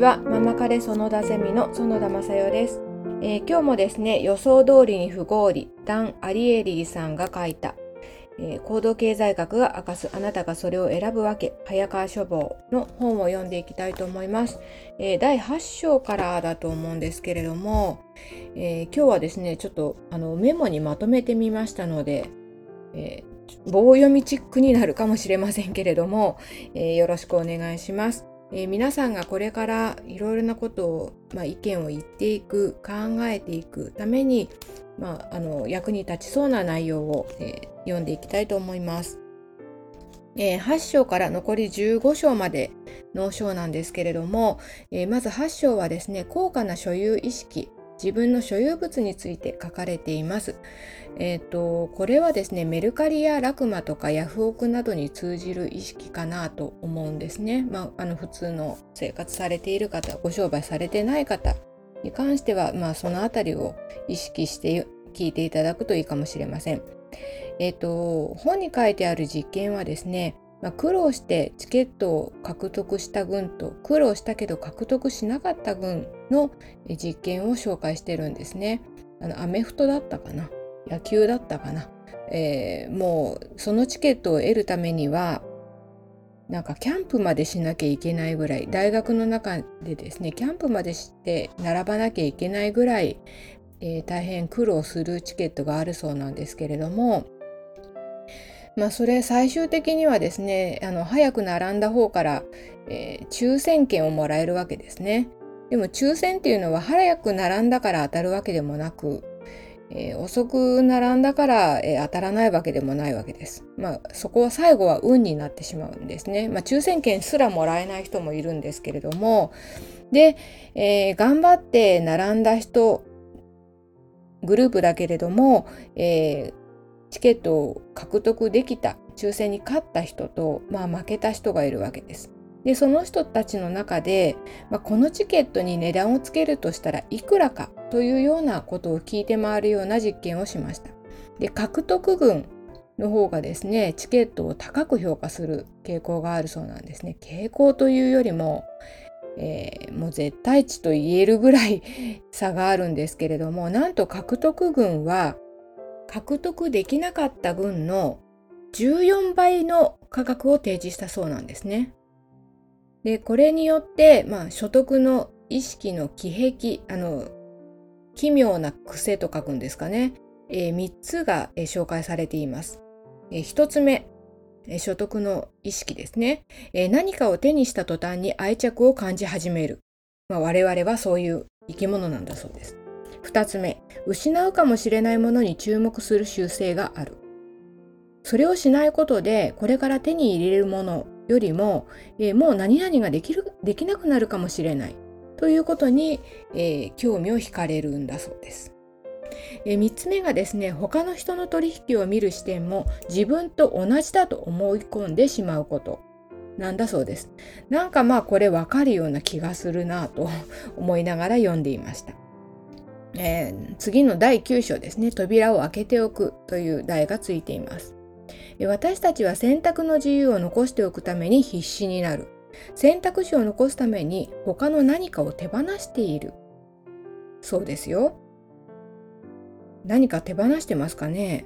はママカレ園田ゼミの園田正代です、えー、今日もですね予想通りに不合理ダン・アリエリーさんが書いた、えー、行動経済学が明かすあなたがそれを選ぶわけ早川書房の本を読んでいきたいと思います、えー、第8章からだと思うんですけれども、え今日はですねちょっとあのメモにまとめてみましたので、え棒読みチックになるかもしれませんけれども、えよろしくお願いします。えー、皆さんがこれからいろいろなことを、まあ、意見を言っていく考えていくために、まあ、あの役に立ちそうな内容を、えー、読んでいきたいと思います。えー、8章から残り15章までの章なんですけれども、えー、まず8章はですね高価な所有意識自分の所有物について書かれています。えっ、ー、と、これはですね、メルカリやラクマとかヤフオクなどに通じる意識かなと思うんですね。まあ、あの普通の生活されている方、ご商売されてない方に関しては、まあ、そのあたりを意識して聞いていただくといいかもしれません。えっ、ー、と、本に書いてある実験はですね、まあ、苦労してチケットを獲得した軍と苦労したけど獲得しなかった軍の実験を紹介してるんですね。あのアメフトだったかな？野球だったかな、えー、もうそのチケットを得るためにはなんかキャンプまでしなきゃいけないぐらい大学の中でですねキャンプまでして並ばなきゃいけないぐらい、えー、大変苦労するチケットがあるそうなんですけれどもまあ、それ最終的にはですねあの早く並んだ方から、えー、抽選券をもらえるわけですね。でも抽選っていうのは早く並んだから当たるわけでもなく、えー、遅く並んだから、えー、当たらないわけでもないわけです。まあそこは最後は運になってしまうんですね。まあ、抽選券すらもらえない人もいるんですけれどもで、えー、頑張って並んだ人グループだけれども、えー、チケットを獲得できた抽選に勝った人と、まあ、負けた人がいるわけです。でその人たちの中で、まあ、このチケットに値段をつけるとしたらいくらかというようなことを聞いて回るような実験をしました。で獲得群の方がですねチケットを高く評価する傾向があるそうなんですね。傾向というよりも、えー、もう絶対値と言えるぐらい差があるんですけれどもなんと獲得群は獲得できなかった分の14倍の価格を提示したそうなんですね。で、これによって、まあ、所得の意識の奇癖、あの、奇妙な癖と書くんですかね。えー、3つが、えー、紹介されています。えー、1つ目、えー、所得の意識ですね、えー。何かを手にした途端に愛着を感じ始める。まあ、我々はそういう生き物なんだそうです。2つ目、失うかもしれないものに注目する習性がある。それをしないことで、これから手に入れるものよりも、えー、もう何々ができる、できなくなるかもしれないということに、えー、興味を惹かれるんだそうです。えー、3つ目がですね、他の人の取引を見る視点も自分と同じだと思い込んでしまうことなんだそうです。なんかまあこれわかるような気がするなと思いながら読んでいました。えー、次の第9章ですね、扉を開けておくという題がついています。私たちは選択の自由を残しておくために必死になる。選択肢を残すために他の何かを手放している。そうですよ。何か手放してますかね、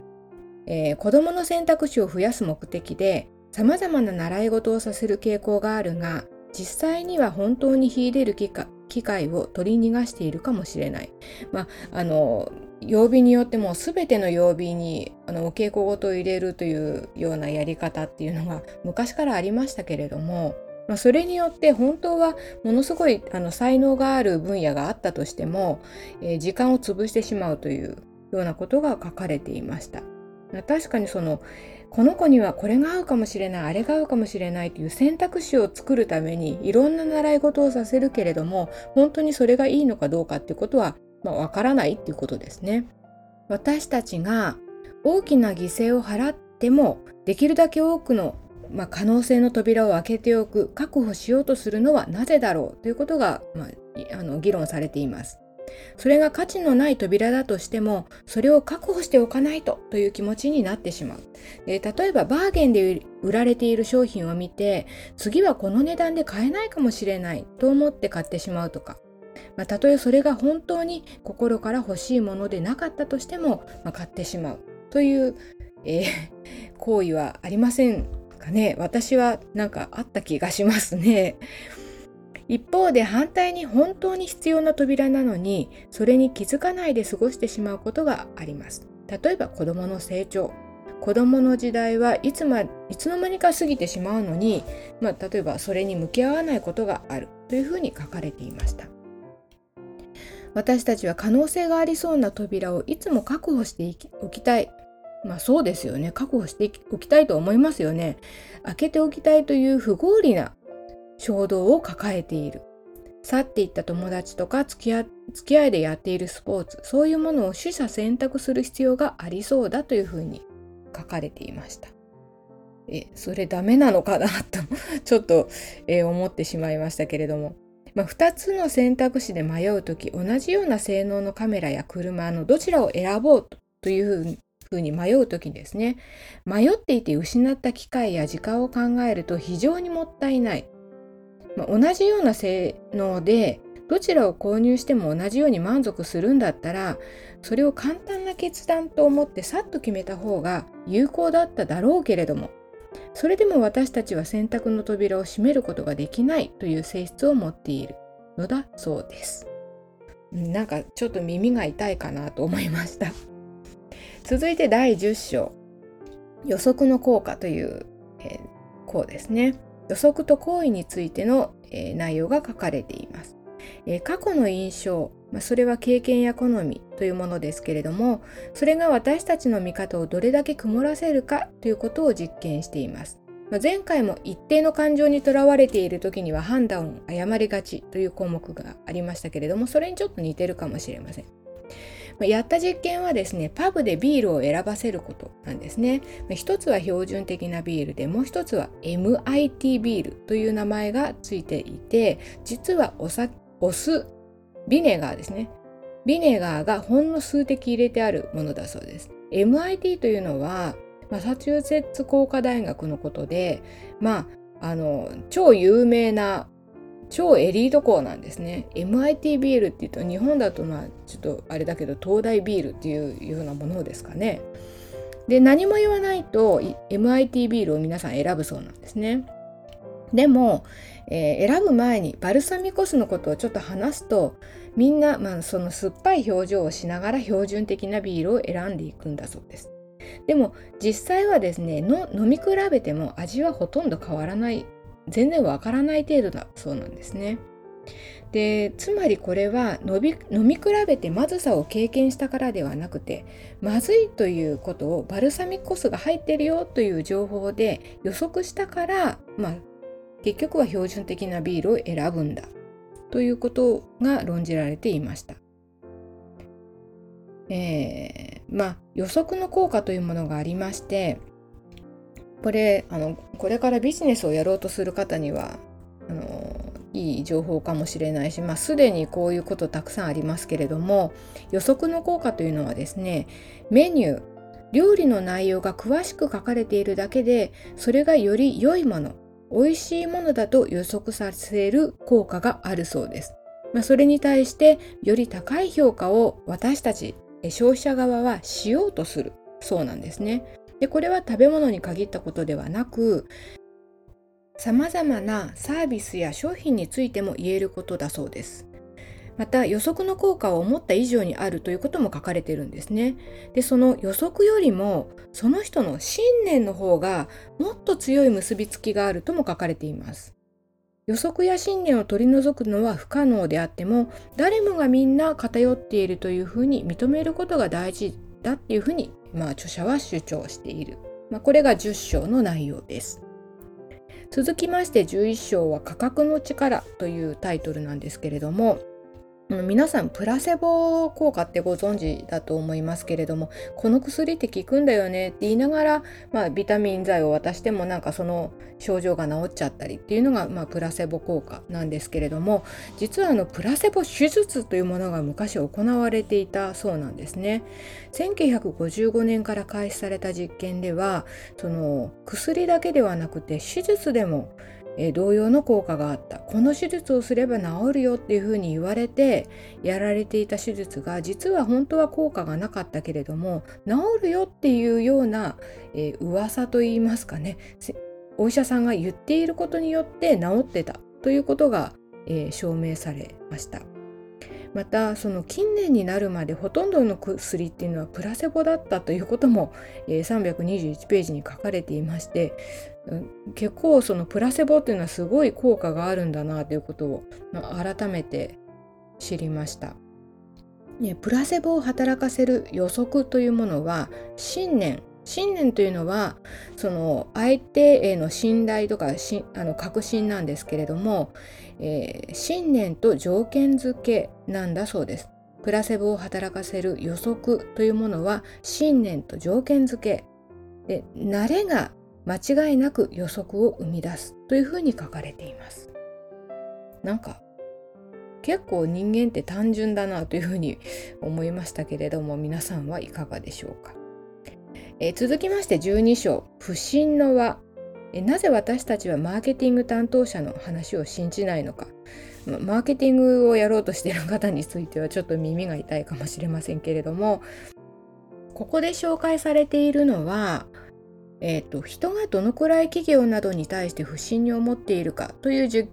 えー、子供の選択肢を増やす目的で様々な習い事をさせる傾向があるが、実際には本当に秀でる機機会を取り逃がしているかもしれない。まあ、あの曜日によっても全ての曜日にあのお稽古事を入れるというようなやり方っていうのが昔からありましたけれども、まあ、それによって本当はものすごいあの才能がある分野があったとしても、えー、時間を潰してしまうというようなことが書かれていました。確かにそのこの子にはこれが合うかもしれないあれが合うかもしれないという選択肢を作るためにいろんな習い事をさせるけれども本当にそれがいいのかどうかっていうことはまあ、わからないっていうことですね。私たちが大きな犠牲を払ってもできるだけ多くの、まあ、可能性の扉を開けておく確保しようとするのはなぜだろうということが、まあ、あの議論されています。それが価値のない扉だとしてもそれを確保しておかないとという気持ちになってしまう。で例えばバーゲンで売られている商品を見て次はこの値段で買えないかもしれないと思って買ってしまうとか。まあ、たとえそれが本当に心から欲しいものでなかったとしても、まあ、買ってしまう。という、えー、行為はありませんかね。私はなんかあった気がしますね。一方で反対に本当に必要な扉なのにそれに気づかないで過ごしてしまうことがあります。例えば子供の成長子供の時代はいつ,、ま、いつの間にか過ぎてしまうのに、まあ、例えばそれに向き合わないことがあるというふうに書かれていました。私たちは可能性がありそうな扉をいつも確保しておきたい。まあそうですよね。確保しておきたいと思いますよね。開けておきたいという不合理な衝動を抱えている。去っていった友達とか付き合付き合いでやっているスポーツ、そういうものを取捨選択する必要がありそうだというふうに書かれていました。え、それダメなのかなと ちょっと、えー、思ってしまいましたけれども。まあ、2つの選択肢で迷う時同じような性能のカメラや車のどちらを選ぼうというふうに迷う時ですね迷っていて失った機会や時間を考えると非常にもったいない、まあ、同じような性能でどちらを購入しても同じように満足するんだったらそれを簡単な決断と思ってさっと決めた方が有効だっただろうけれどもそれでも私たちは選択の扉を閉めることができないという性質を持っているのだそうです。なんかちょっと耳が痛いかなと思いました。続いて第10章予測の効果という、えー、項ですね。予測と行為についての、え、内容が書かれています。え、過去の印象、ま、それは経験や好みというものですけれどもそれが私たちの見方をどれだけ曇らせるかということを実験しています。ま、前回も一定の感情にとらわれている時には判断を誤りがちという項目がありましたけれどもそれにちょっと似てるかもしれません。やった実験はですねパブでビールを選ばせることなんですね。一つは標準的なビールでもう一つは MIT ビールという名前がついていて実はお酒お酢、ビネガーですね。ビネガーがほんの数滴入れてあるものだそうです。MIT というのは、マサチューセッツ工科大学のことで、まあ、あの、超有名な、超エリート校なんですね。MIT ビールっていうと、日本だとまあ、ちょっとあれだけど、東大ビールっていうようなものですかね。で、何も言わないと、MIT ビールを皆さん選ぶそうなんですね。でも、えー、選ぶ前にバルサミコ酢のことをちょっと話すとみんな、まあ、その酸っぱい表情をしながら標準的なビールを選んでいくんだそうです。でも実際はですねの飲み比べても味はほとんど変わらない全然わからない程度だそうなんですね。でつまりこれは飲み飲み比べてまずさを経験したからではなくてまずいということをバルサミコ酢が入ってるよという情報で予測したから、まあ、結局は標準的なビールを選ぶんだということが論じられていました。えー、まあ予測の効果というものがありましてこれあのこれからビジネスをやろうとする方にはあのいい情報かもしれないし、まあ、すでにこういうことたくさんありますけれども予測の効果というのはですねメニュー料理の内容が詳しく書かれているだけでそれがより良いもの美味しいものだと予測させる効果があるそうです。まあ、それに対してより高い評価を私たち消費者側はしようとするそうなんですね。でこれは食べ物に限ったことではなくさまざまなサービスや商品についても言えることだそうです。また予測の効果は思った以上にあるということも書かれてるんですね。でその予測よりもその人の信念の方がもっと強い結びつきがあるとも書かれています。予測や信念を取り除くのは不可能であっても誰もがみんな偏っているというふうに認めることが大事だっていうふうに、まあ、著者は主張している。まあ、これが10章の内容です。続きまして11章は価格の力というタイトルなんですけれども皆さんプラセボ効果ってご存知だと思いますけれどもこの薬って効くんだよねって言いながら、まあ、ビタミン剤を渡してもなんかその症状が治っちゃったりっていうのが、まあ、プラセボ効果なんですけれども実はあのプラセボ手術というものが昔行われていたそうなんですね。1955年から開始された実験ではその薬だけではなくて手術でもえー、同様の効果があったこの手術をすれば治るよっていうふうに言われてやられていた手術が実は本当は効果がなかったけれども治るよっていうような、えー、噂といいますかねお医者さんが言っていることによって治ってたということが、えー、証明されました。またその近年になるまでほとんどの薬っていうのはプラセボだったということも、え、321ページに書かれていまして、結構そのプラセボっていうのはすごい効果があるんだなということを、改めて知りました。プラセボを働かせる予測というものは信念信念というのはその相手への信頼とかしあの確信なんですけれども、えー、信念と条件付けなんだそうです。プラセボを働かせる予測というものは信念と条件付けで慣れが間違いなく予測を生み出すというふうに書かれています。なんか結構人間って単純だなというふうに思いましたけれども皆さんはいかがでしょうか？え、続きまして12章。不信の輪、え、なぜ私たちはマーケティング担当者の話を信じないのか。マーケティングをやろうとしている方についてはちょっと耳が痛いかもしれませんけれども。ここで紹介されているのは、えーと、人がどのくらい企業などに対して不信に思っているかという実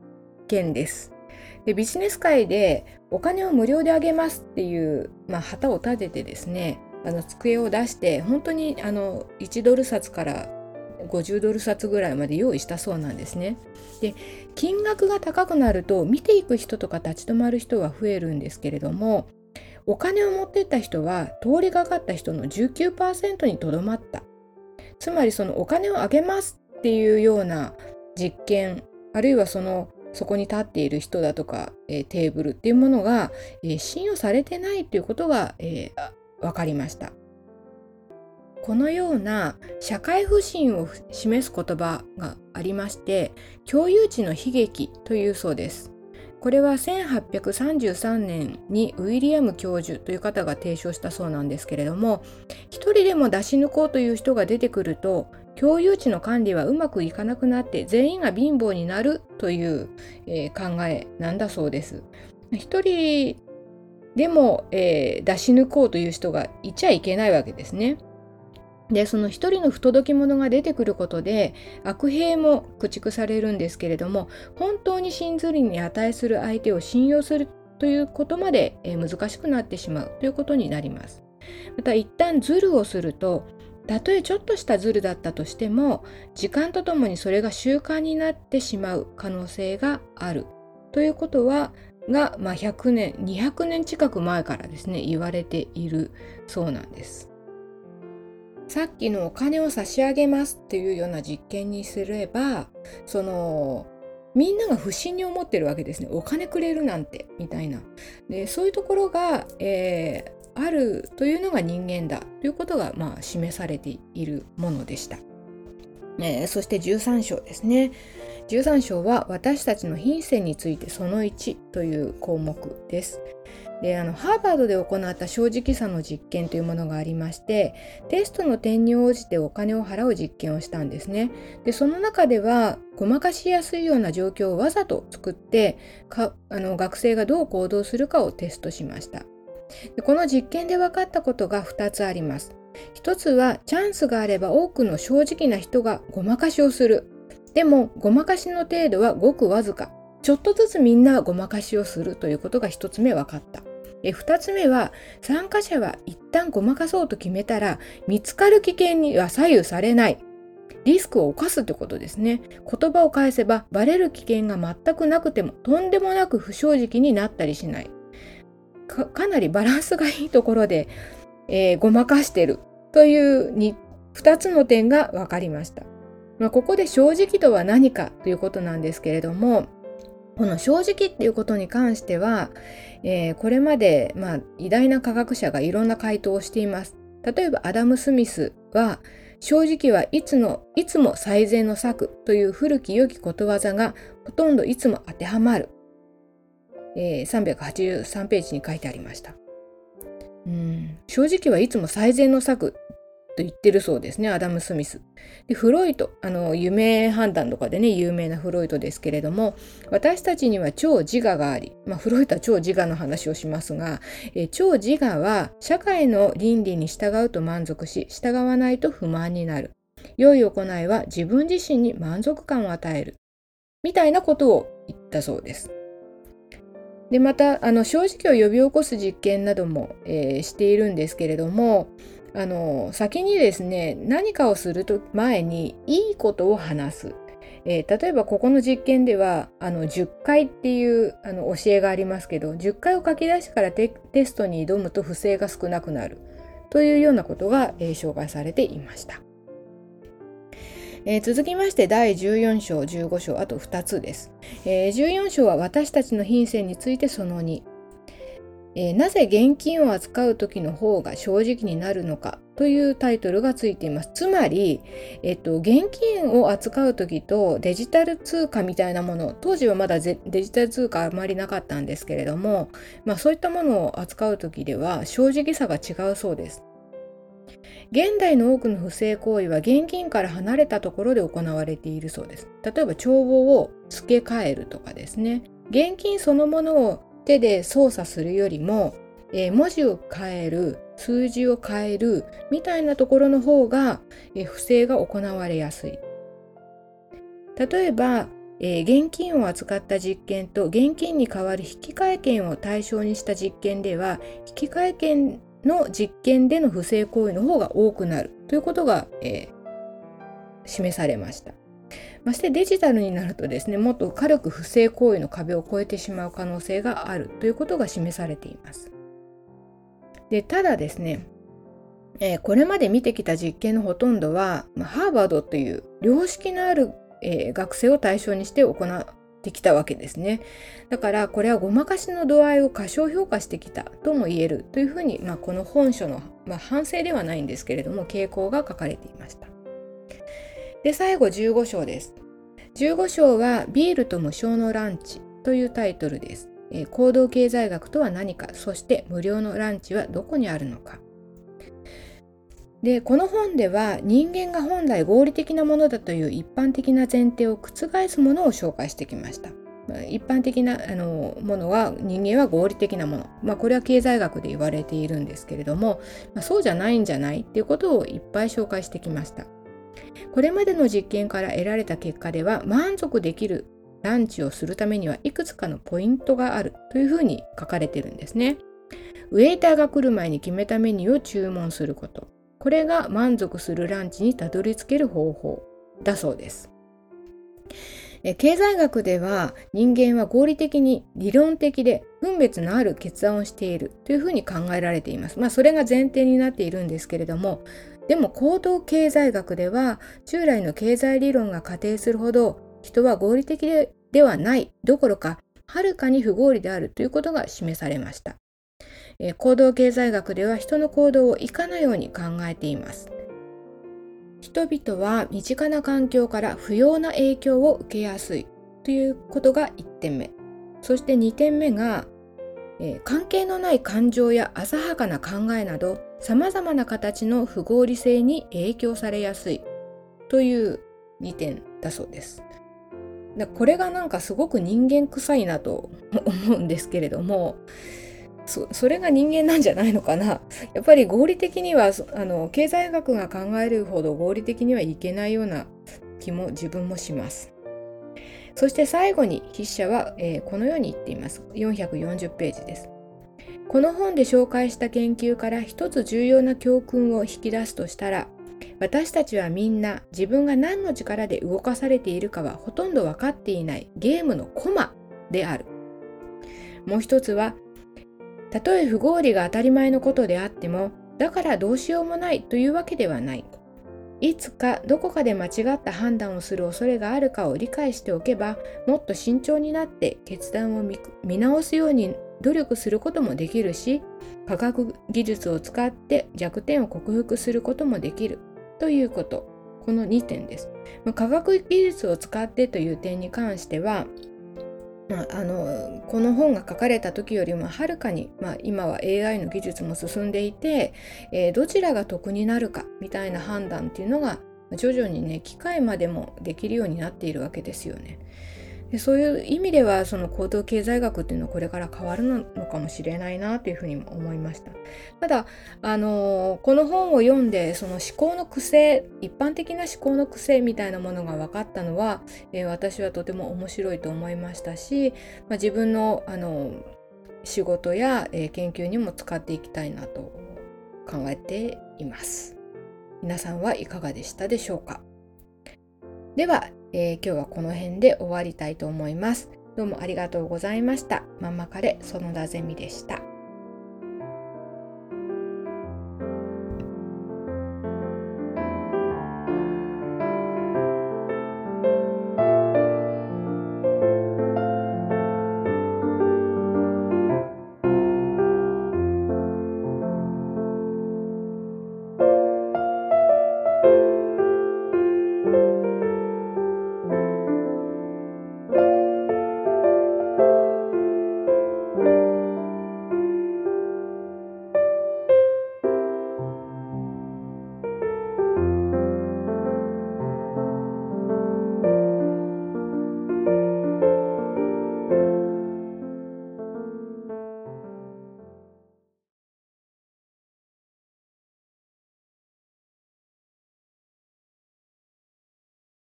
験です。でビジネス界でお金を無料であげますっていう、まあ、旗を立ててですねあの机を出して本当にあの1ドル札から50ドル札ぐらいまで用意したそうなんですね。で金額が高くなると見ていく人とか立ち止まる人は増えるんですけれどもお金を持ってった人は通りがかった人の19%にとどまった。つまりそのお金をあげますっていうような実験あるいはそのそこに立っている人だとか、えー、テーブルっていうものが、えー、信用されてないっていうことが、えー、分かりましたこのような社会不信を示す言葉がありまして共有地の悲劇というそうですこれは1833年にウィリアム教授という方が提唱したそうなんですけれども一人でも出し抜こうという人が出てくると共有地の管理はうまくいかなくなって全員が貧乏になるという、えー、考えなんだそうです。一人でも、えー、出し抜こうという人がいちゃいけないわけですね。でその一人の不届き者が出てくることで悪兵も駆逐されるんですけれども本当に信ずるに値する相手を信用するということまで、えー、難しくなってしまうということになります。また一旦ズルをするとたとえちょっとしたズルだったとしても時間とともにそれが習慣になってしまう可能性があるということはが、まあ、100年200年近く前からですね言われているそうなんです。さっきのお金を差し上げますっていうような実験にすればそのみんなが不審に思ってるわけですね。お金くれるなんてみたいな。でそういうところが、えー、あるというのが人間だということが、まあ、示されているものでした、えー、そして13章ですね。13章は私たちの品性についてその1という項目です。であのハーバードで行った正直さの実験というものがありましてテストの点に応じてお金を払う実験をしたんですね。でその中ではごまかしやすいような状況をわざと作ってかあの学生がどう行動するかをテストしました。でこの実験で分かったことが2つあります。1つはチャンスがあれば多くの正直な人がごまかしをする。でもごまかしの程度はごくわずか。ちょっとずつみんなごまかしをするということが1つ目分かった。で2つ目は参加者は一旦ごまかそうと決めたら見つかる危険には左右されない。リスクを冒すってことですね。言葉を返せばバレる危険が全くなくてもとんでもなく不正直になったりしない。かなりバランスがいいところで、えー、ごまかしてる。という2つの点が分かりました。まあ、ここで正直とは何かということなんですけれどもこの正直っていうことに関しては、えー、これまで、まあ、偉大な科学者がいろんな回答をしています。例えばアダム・スミスは正直はいつのいつも最善の策という古き良きことわざがほとんどいつも当てはまる、えー、383ページに書いてありました。うん。正直はいつも最善の策と言ってるそうですね、アダム・スミス。でフロイト、あの、夢判断とかでね、有名なフロイトですけれども、私たちには超自我があり、まあ、フロイトは超自我の話をしますが、え超自我は社会の倫理に従うと満足し、従わないと不満になる。良い行いは自分自身に満足感を与える。みたいなことを言ったそうです。でまたあの正直を呼び起こす実験なども、えー、しているんですけれどもあの先にですね何かをすると前にいいことを話す、えー、例えばここの実験ではあの10回っていうあの教えがありますけど10回を書き出してからテストに挑むと不正が少なくなる。というようなことが、えー、紹介されていました。えー、続きまして第14章15章あと2つです、えー、14章は私たちの品性についてその2えー、なぜ現金を扱う時の方が正直になるのかというタイトルがついています。つまり、えっと、現金を扱う時とデジタル通貨みたいなもの、当時はまだデジタル通貨あまりなかったんですけれども、まあ、そういったものを扱う時では正直さが違うそうです。現代の多くの不正行為は現金から離れたところで行われているそうです。例えば帳簿を付け替えるとかですね。現金そのものを手で操作するよりも、えー、文字を変える数字を変えるみたいなところの方が、えー、不正が行われやすい。例えば、えー、現金を扱った実験と現金に代わる引換券を対象にした実験では引換券の実験での不正行為の方が多くなるということが、えー、示されました。ましてデジタルになるとですねもっと軽く不正行為の壁を越えてしまう可能性があるということが示されています。でただですね、え、これまで見てきた実験のほとんどは、ま、ハーバードという良識のある、え、学生を対象にして行ってきたわけですね。だからこれはごまかしの度合いを過小評価してきたとも言えるというふうに、まあ、この本書の、まあ、反省ではないんですけれども傾向が書かれていました。で、最後15章です。15章はビールと無償のランチというタイトルです。えー、行動経済学とは何か、そして無料のランチはどこにあるのか。で、この本では人間が本来合理的なものだという一般的な前提を覆すものを紹介してきました。一般的なあのものは人間は合理的なもの、まあ、これは経済学で言われているんですけれども、まあ、そうじゃないんじゃないっていうことをいっぱい紹介してきました。これまでの実験から得られた結果では満足できるランチをするためにはいくつかのポイントがあるというふうに書かれてるんですね。ウェイターが来る前に決めたメニューを注文すること。これが満足するランチにたどり着ける方法だそうです。経済学では人間は合理的に理論的で分別のある決断をしているというふうに考えられています。まあそれが前提になっているんですけれどもでも行動経済学では従来の経済理論が仮定するほど人は合理的ではないどころかはるかに不合理であるということが示されました。え行動経済学では人の行動をいかのように考えています。人々は身近な環境から不要な影響を受けやすいということが1点目。そして2点目が、えー、関係のない感情や浅はかな考えなどさまざまな形の不合理性に影響されやすいという2点だそうです。これがなんかすごく人間臭いなと 思うんですけれどもそそれが人間なんじゃないのかなやっぱり合理的にはあの経済学が考えるほど合理的にはいけないような気も自分もします。そして最後に筆者は、えー、このように言っています。440ページです。この本で紹介した研究から一つ重要な教訓を引き出すとしたら私たちはみんな自分が何の力で動かされているかはほとんど分かっていないゲームのコマである。もう一つはたとえ不合理が当たり前のことであってもだからどうしようもないというわけではない。いつかどこかで間違った判断をする恐れがあるかを理解しておけばもっと慎重になって決断を見直すように努力することもできるし科学技術を使って弱点を克服することもできるということこの2点です。科学技術を使ってという点に関してはまあ、あのこの本が書かれた時よりもはるかに、まあ、今は AI の技術も進んでいて、えー、どちらが得になるかみたいな判断っていうのが徐々にね機械までもできるようになっているわけですよね。でそういう意味ではその行動経済学っていうのはこれから変わるのかもしれないなというふうにも思いました。ただ、あの、この本を読んでその思考の癖一般的な思考の癖みたいなものが分かったのは、えー、私はとても面白いと思いましたし、まあ、自分の、あの、仕事や、えー、研究にも使っていきたいなと考えています。皆さんはいかがでしたでしょうか？では、えー、今日はこの辺で終わりたいと思います。どうもありがとうございました。ママカレ園田ゼミでした。